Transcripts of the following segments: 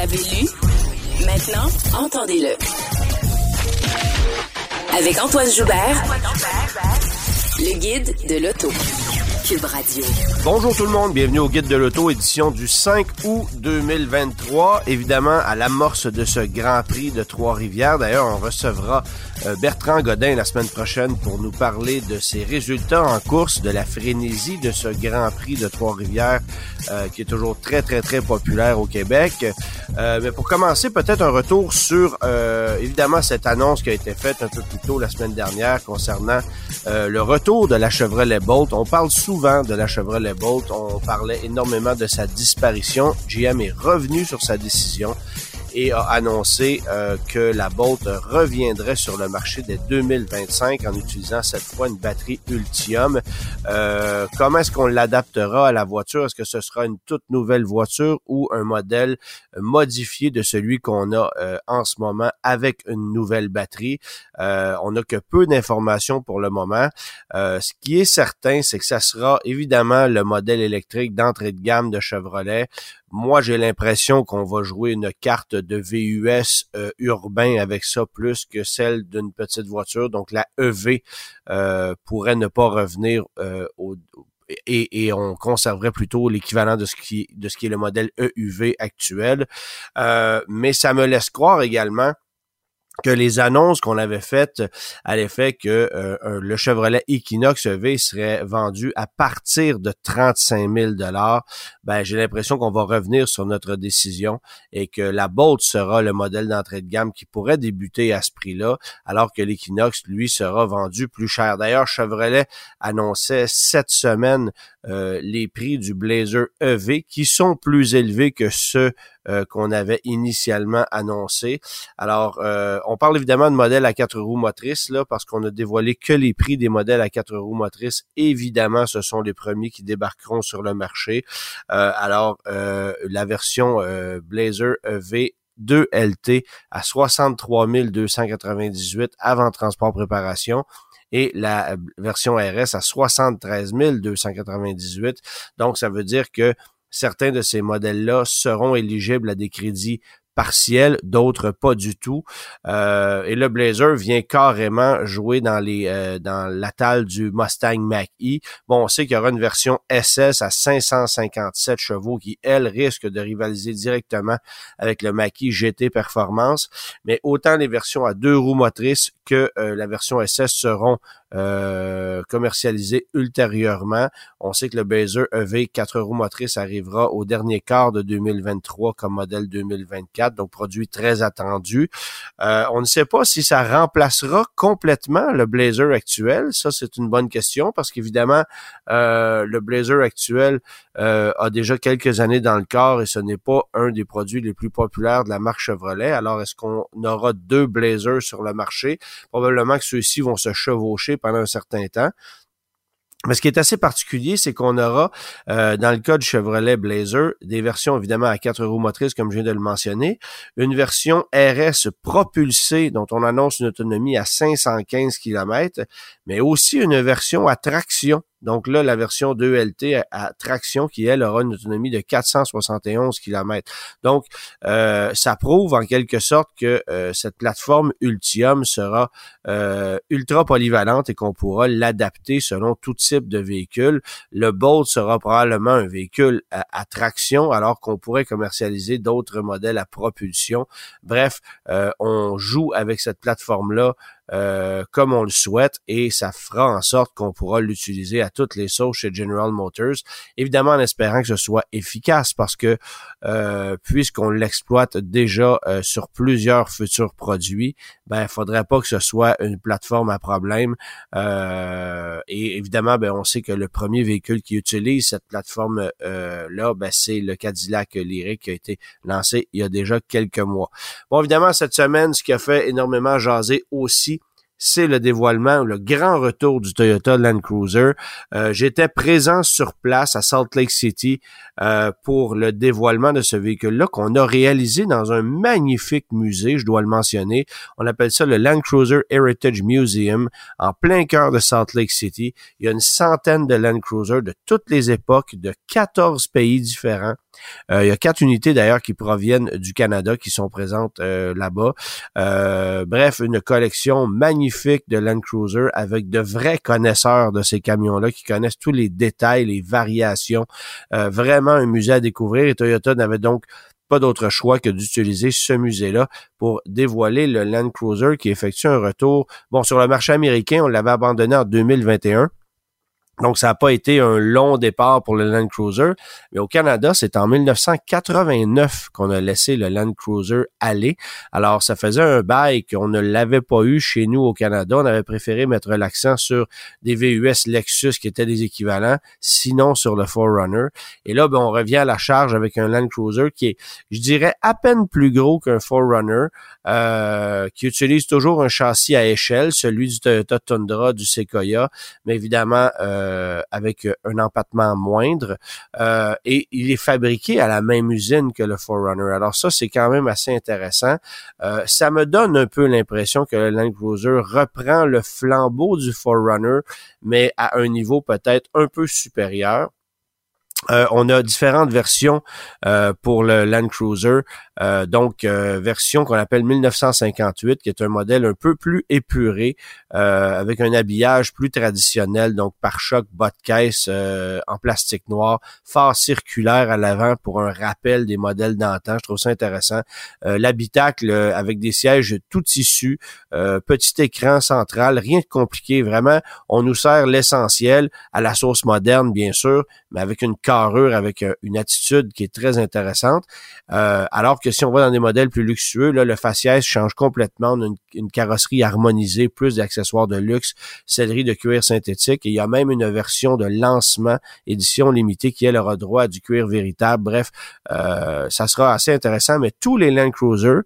l'avez lu? Maintenant, entendez-le. Avec Antoine Joubert, le guide de l'auto. Bonjour tout le monde, bienvenue au Guide de l'Auto, édition du 5 août 2023. Évidemment, à l'amorce de ce Grand Prix de Trois-Rivières. D'ailleurs, on recevra euh, Bertrand Godin la semaine prochaine pour nous parler de ses résultats en course, de la frénésie de ce Grand Prix de Trois-Rivières euh, qui est toujours très, très, très populaire au Québec. Euh, mais pour commencer, peut-être un retour sur, évidemment, cette annonce qui a été faite un peu plus tôt la semaine dernière concernant le retour de la Chevrolet Bolt. On parle souvent de la Chevrolet Bolt. On parlait énormément de sa disparition. GM est revenu sur sa décision et a annoncé euh, que la Bolt reviendrait sur le marché dès 2025 en utilisant cette fois une batterie Ultium. Euh, comment est-ce qu'on l'adaptera à la voiture? Est-ce que ce sera une toute nouvelle voiture ou un modèle modifié de celui qu'on a euh, en ce moment avec une nouvelle batterie? on n'a que peu d'informations pour le moment. ce qui est certain, c'est que ça sera évidemment le modèle électrique d'entrée de gamme de Chevrolet. Moi, j'ai l'impression qu'on va jouer une carte de VUS euh, urbain avec ça plus que celle d'une petite voiture. Donc, la EV euh, pourrait ne pas revenir euh, au, et, et, on conserverait plutôt l'équivalent de de ce qui est le modèle EUV actuel. mais ça me laisse croire également que les annonces qu'on avait faites à l'effet que euh, le Chevrolet Equinox EV serait vendu à partir de 35 000 dollars, ben j'ai l'impression qu'on va revenir sur notre décision et que la Bolt sera le modèle d'entrée de gamme qui pourrait débuter à ce prix-là, alors que l'Equinox lui sera vendu plus cher. D'ailleurs, Chevrolet annonçait cette semaine euh, les prix du Blazer EV qui sont plus élevés que ceux euh, qu'on avait initialement annoncé. Alors, euh, on parle évidemment de modèles à quatre roues motrices, là, parce qu'on a dévoilé que les prix des modèles à quatre roues motrices. Évidemment, ce sont les premiers qui débarqueront sur le marché. alors, la version Blazer EV 2 LT à 63 298 avant transport préparation et la euh, version RS à 73 298. Donc, ça veut dire que certains de ces modèles-là seront éligibles à des crédits partiels, d'autres pas du tout. Euh, et le Blazer vient carrément jouer dans les euh, du Mustang Mach-E. Bon, on sait qu'il y aura une version SS à 557 chevaux qui, elle, risque de rivaliser directement avec le Mach-E GT Performance. Mais autant les versions à deux roues motrices que euh, la version SS seront euh, ultérieurement. On sait que le Blazer EV 4 roues motrices arrivera au dernier quart de 2023 comme modèle 2024, donc produit très attendu. Euh, on ne sait pas si ça remplacera complètement le Blazer actuel. Ça, c'est une bonne question parce qu'évidemment, euh, le Blazer actuel a déjà quelques années dans le corps et ce n'est pas un des produits les plus populaires de la marque Chevrolet. Alors, est-ce qu'on aura deux Blazers sur le marché? Probablement que ceux-ci vont se chevaucher pendant un certain temps. Mais ce qui est assez particulier, c'est qu'on aura, euh, dans le cas du Chevrolet Blazer, des versions évidemment à quatre roues motrices, comme je viens de le mentionner, une version RS propulsée, dont on annonce une autonomie à 515 km, mais aussi une version à traction donc là, la version 2LT à traction qui, elle, aura une autonomie de 471 km. Donc, euh, ça prouve en quelque sorte que euh, cette plateforme Ultium sera euh, ultra polyvalente et qu'on pourra l'adapter selon tout type de véhicule. Le Bolt sera probablement un véhicule à, à traction alors qu'on pourrait commercialiser d'autres modèles à propulsion. Bref, on joue avec cette plateforme-là euh, comme on le souhaite et ça fera en sorte qu'on pourra l'utiliser à toutes les sauces chez General Motors. Évidemment en espérant que ce soit efficace parce que euh, puisqu'on l'exploite déjà euh, sur plusieurs futurs produits, ben faudrait pas que ce soit une plateforme à problème. et évidemment, ben on sait que le premier véhicule qui utilise cette plateforme là, ben c'est le Cadillac Lyric qui a été lancé il y a déjà quelques mois. Bon, évidemment cette semaine, ce qui a fait énormément jaser aussi c'est le dévoilement, le grand retour du Toyota Land Cruiser. Euh, j'étais présent sur place à Salt Lake City euh, pour le dévoilement de ce véhicule-là qu'on a réalisé dans un magnifique musée, je dois le mentionner. On appelle ça le Land Cruiser Heritage Museum en plein cœur de Salt Lake City. Il y a une centaine de Land Cruiser de toutes les époques, de 14 pays différents il y a quatre unités d'ailleurs qui proviennent du Canada qui sont présentes là-bas. bref, une collection magnifique de Land Cruiser avec de vrais connaisseurs de ces camions-là qui connaissent tous les détails, les variations. vraiment un musée à découvrir et Toyota n'avait donc pas d'autre choix que d'utiliser ce musée-là pour dévoiler le Land Cruiser qui effectue un retour. Bon, sur le marché américain, on l'avait abandonné en 2021. Donc, ça n'a pas été un long départ pour le Land Cruiser. Mais au Canada, c'est en 1989 qu'on a laissé le Land Cruiser aller. Alors, ça faisait un bail qu'on ne l'avait pas eu chez nous au Canada. On avait préféré mettre l'accent sur des VUS Lexus qui étaient des équivalents, sinon sur le Forerunner. Et là, ben, on revient à la charge avec un Land Cruiser qui est, je dirais, à peine plus gros qu'un Forerunner, euh, qui utilise toujours un châssis à échelle, celui du Toyota Tundra, du Sequoia, mais évidemment, euh, euh, avec un empattement moindre euh, et il est fabriqué à la même usine que le Forerunner. Alors ça, c'est quand même assez intéressant. Euh, ça me donne un peu l'impression que le Land Cruiser reprend le flambeau du Forerunner, mais à un niveau peut-être un peu supérieur. Euh, on a différentes versions euh, pour le Land Cruiser, euh, donc version qu'on appelle 1958, qui est un modèle un peu plus épuré, avec un habillage plus traditionnel, donc pare-choc, bas de caisse en plastique noir, phare circulaire à l'avant pour un rappel des modèles d'antan. Je trouve ça intéressant. L'habitacle avec des sièges tout tissus, petit écran central, rien de compliqué. Vraiment, on nous sert l'essentiel à la sauce moderne, bien sûr, mais avec une avec euh, une attitude qui est très intéressante. Euh, alors que si on va dans des modèles plus luxueux, là, le faciès change complètement. On a une, carrosserie harmonisée, plus d'accessoires de luxe, sellerie de cuir synthétique. Et il y a même une version de lancement, édition limitée, qui elle aura droit à du cuir véritable. Bref, euh, ça sera assez intéressant. Mais tous les Land Cruiser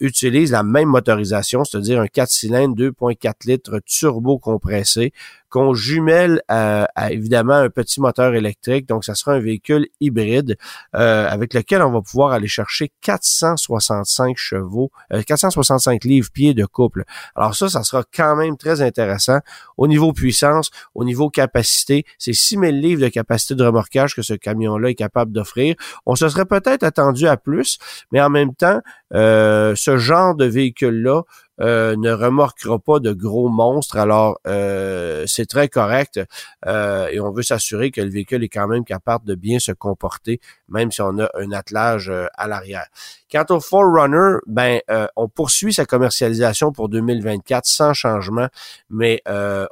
utilisent la même motorisation, c'est-à-dire un 4 cylindres 2.4 litres turbo compressé qu'on jumelle à, évidemment un petit moteur électrique. Donc, ça sera un véhicule hybride euh, avec lequel on va pouvoir aller chercher 465 chevaux, 465 euh, livres-pieds de couple. Alors ça, ça sera quand même très intéressant. Au niveau puissance, au niveau capacité, c'est 6000 livres de capacité de remorquage que ce camion-là est capable d'offrir. On se serait peut-être attendu à plus, mais en même temps, euh, ce genre de véhicule-là euh, ne remorquera pas de gros monstres. Alors, euh, c'est très correct euh, et on veut s'assurer que le véhicule est quand même capable de bien se comporter, même si on a un attelage à l'arrière. Quant au Forerunner, ben, on poursuit sa commercialisation pour 2024 sans changement, mais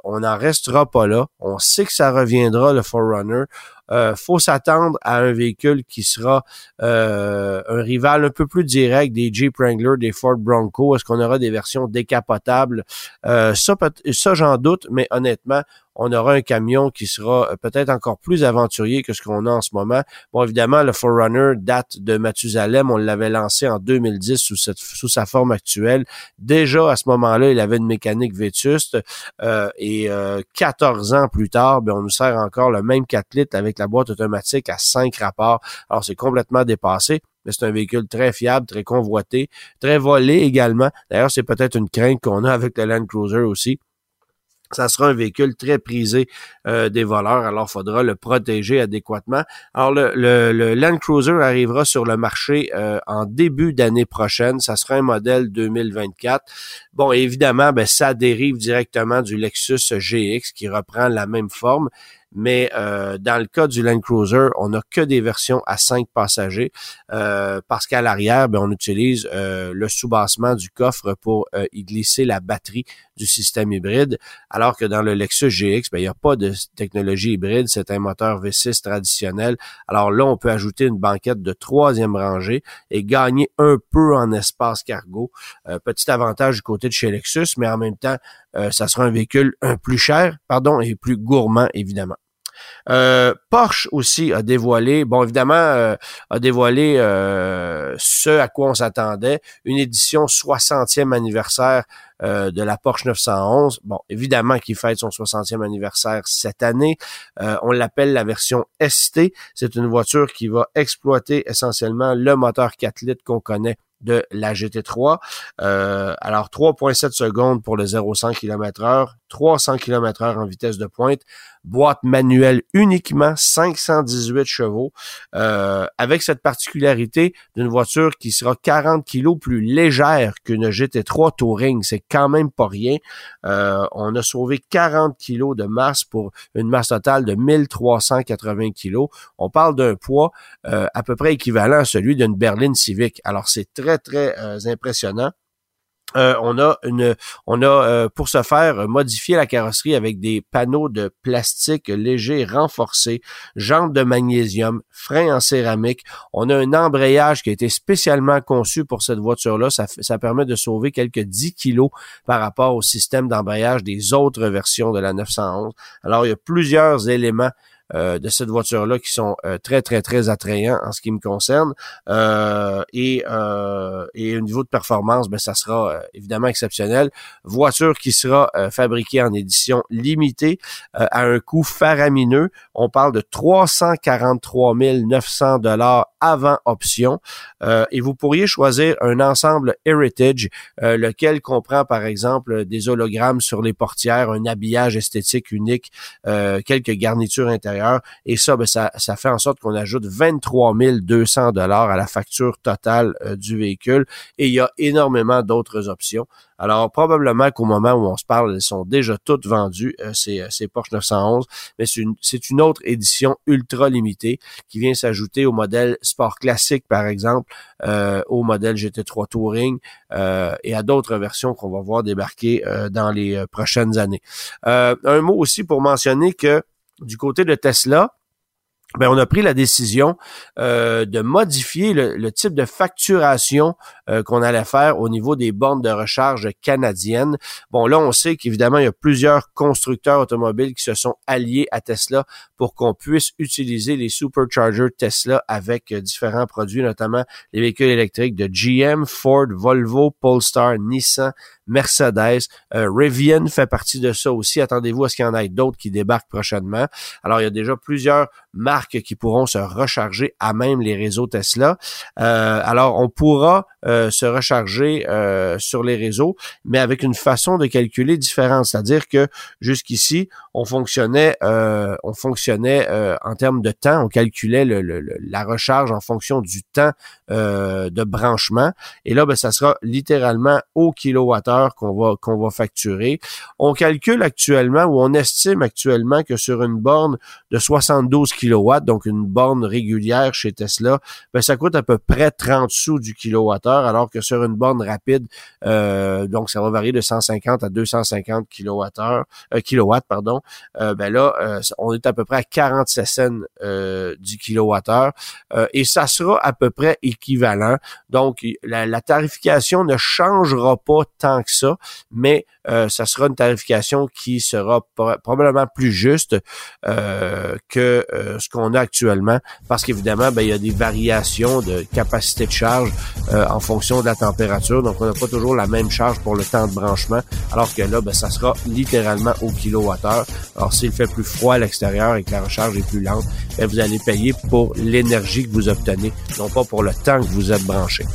on n'en restera pas là. On sait que ça reviendra, le Forerunner. Euh, faut s'attendre à un véhicule qui sera euh, un rival un peu plus direct des Jeep Wrangler, des Ford Bronco. Est-ce qu'on aura des versions décapotables? Euh, ça, ça j'en doute, mais honnêtement, on aura un camion qui sera euh, peut-être encore plus aventurier que ce qu'on a en ce moment. Bon, évidemment, le Forerunner date de Mathusalem. On l'avait lancé en 2010 sous, sa forme actuelle. Déjà, à ce moment-là, il avait une mécanique vétuste. Euh, et 14 euh, ans plus tard, ben, on nous sert encore le même 4 litres avec la boîte automatique à 5 rapports. Alors, c'est complètement dépassé mais c'est un véhicule très fiable, très convoité, très volé également. D'ailleurs, c'est peut-être une crainte qu'on a avec le Land Cruiser aussi ça sera un véhicule très prisé euh, des voleurs, alors il faudra le protéger adéquatement. Alors le, Land Cruiser arrivera sur le marché euh, en début d'année prochaine. Ça sera un modèle 2024. Bon, évidemment, ben, ça dérive directement du Lexus GX qui reprend la même forme mais euh, dans le cas du Land Cruiser, on n'a que des versions à 5 passagers euh, parce qu'à l'arrière, ben, on utilise euh, le soubassement du coffre pour y glisser la batterie du système hybride, alors que dans le Lexus GX, ben, il n'y a pas de technologie hybride, c'est un moteur V6 traditionnel. Alors là, on peut ajouter une banquette de troisième rangée et gagner un peu en espace cargo. petit avantage du côté de chez Lexus, mais en même temps, ça sera un véhicule un plus cher, pardon, et plus gourmand, évidemment. Euh, Porsche aussi a dévoilé, bon évidemment, euh, a dévoilé euh, ce à quoi on s'attendait, une édition 60e anniversaire de la Porsche 911. Bon, évidemment qu'il fête son 60e anniversaire cette année. on l'appelle la version ST. C'est une voiture qui va exploiter essentiellement le moteur 4 litres qu'on connaît de la GT3. Euh, alors 3.7 secondes pour le 0-100 km heure, 300 km heure en vitesse de pointe. Boîte manuelle uniquement, 518 chevaux, euh, avec cette particularité d'une voiture qui sera 40 kilos plus légère qu'une GT3 Touring. C'est quand même pas rien. Euh, on a sauvé 40 kilos de masse pour une masse totale de 1380 kilos. On parle d'un poids euh, à peu près équivalent à celui d'une berline civique. Alors c'est très très impressionnant. Euh, on a une, on a euh, pour ce faire modifié la carrosserie avec des panneaux de plastique léger renforcés, jantes de magnésium, freins en céramique. On a un embrayage qui a été spécialement conçu pour cette voiture-là. Ça, ça permet de sauver quelques 10 kilos par rapport au système d'embrayage des autres versions de la 911. Alors il y a plusieurs éléments euh, de cette voiture-là qui sont euh, très, très, très attrayants en ce qui me concerne. Euh, et, et au niveau de performance, ben, ça sera évidemment exceptionnel. Voiture qui sera fabriquée en édition limitée à un coût faramineux. On parle de 343 900 dollars avant option. et vous pourriez choisir un ensemble Heritage, lequel comprend par exemple des hologrammes sur les portières, un habillage esthétique unique, quelques garnitures intérieures et ça, ben, ça, ça fait en sorte qu'on ajoute 23 200 dollars à la facture totale euh, du véhicule. Et il y a énormément d'autres options. Alors, probablement qu'au moment où on se parle, elles sont déjà toutes vendues, euh, ces, euh, ces Porsche 911, mais c'est une, une autre édition ultra limitée qui vient s'ajouter au modèle Sport Classique, par exemple, au modèle GT3 Touring et à d'autres versions qu'on va voir débarquer dans les prochaines années. un mot aussi pour mentionner que du côté de Tesla, ben, on a pris la décision euh, de modifier le, type de facturation euh, qu'on allait faire au niveau des bornes de recharge canadiennes. Bon, là, on sait qu'évidemment, il y a plusieurs constructeurs automobiles qui se sont alliés à Tesla pour qu'on puisse utiliser les superchargers Tesla avec euh, différents produits, notamment les véhicules électriques de GM, Ford, Volvo, Polestar, Nissan, Mercedes. Rivian fait partie de ça aussi. Attendez-vous à ce qu'il y en ait d'autres qui débarquent prochainement. Alors, il y a déjà plusieurs marques qui pourront se recharger à même les réseaux Tesla. Euh, alors, on pourra euh, se recharger euh, sur les réseaux, mais avec une façon de calculer différente. C'est-à-dire que jusqu'ici, on fonctionnait, on fonctionnait en termes de temps, on calculait la recharge en fonction du temps de branchement. Et là, ben, ça sera littéralement au kilowattheure qu'on va qu'on va facturer. On calcule actuellement ou on estime actuellement que sur une borne de 72 kW, donc une borne régulière chez Tesla, ben ça coûte à peu près 30 sous du kilowattheure, alors que sur une borne rapide, euh, donc ça va varier de 150 à 250 kWh, euh, kilowatts, pardon, euh, ben là, euh, on est à peu près à 47 cents du kilowattheure, et ça sera à peu près équivalent. Donc, la, la tarification ne changera pas tant que ça, mais ça sera une tarification qui sera probablement plus juste que euh, ce qu'on a actuellement, parce qu'évidemment, ben, il y a des variations de capacité de charge euh, en fonction de la température. Donc, on n'a pas toujours la même charge pour le temps de branchement, alors que là, ben, ça sera littéralement au kilowattheure. Alors, s'il fait plus froid à l'extérieur et que la recharge est plus lente, ben, vous allez payer pour l'énergie que vous obtenez, non pas pour le temps que vous êtes branché.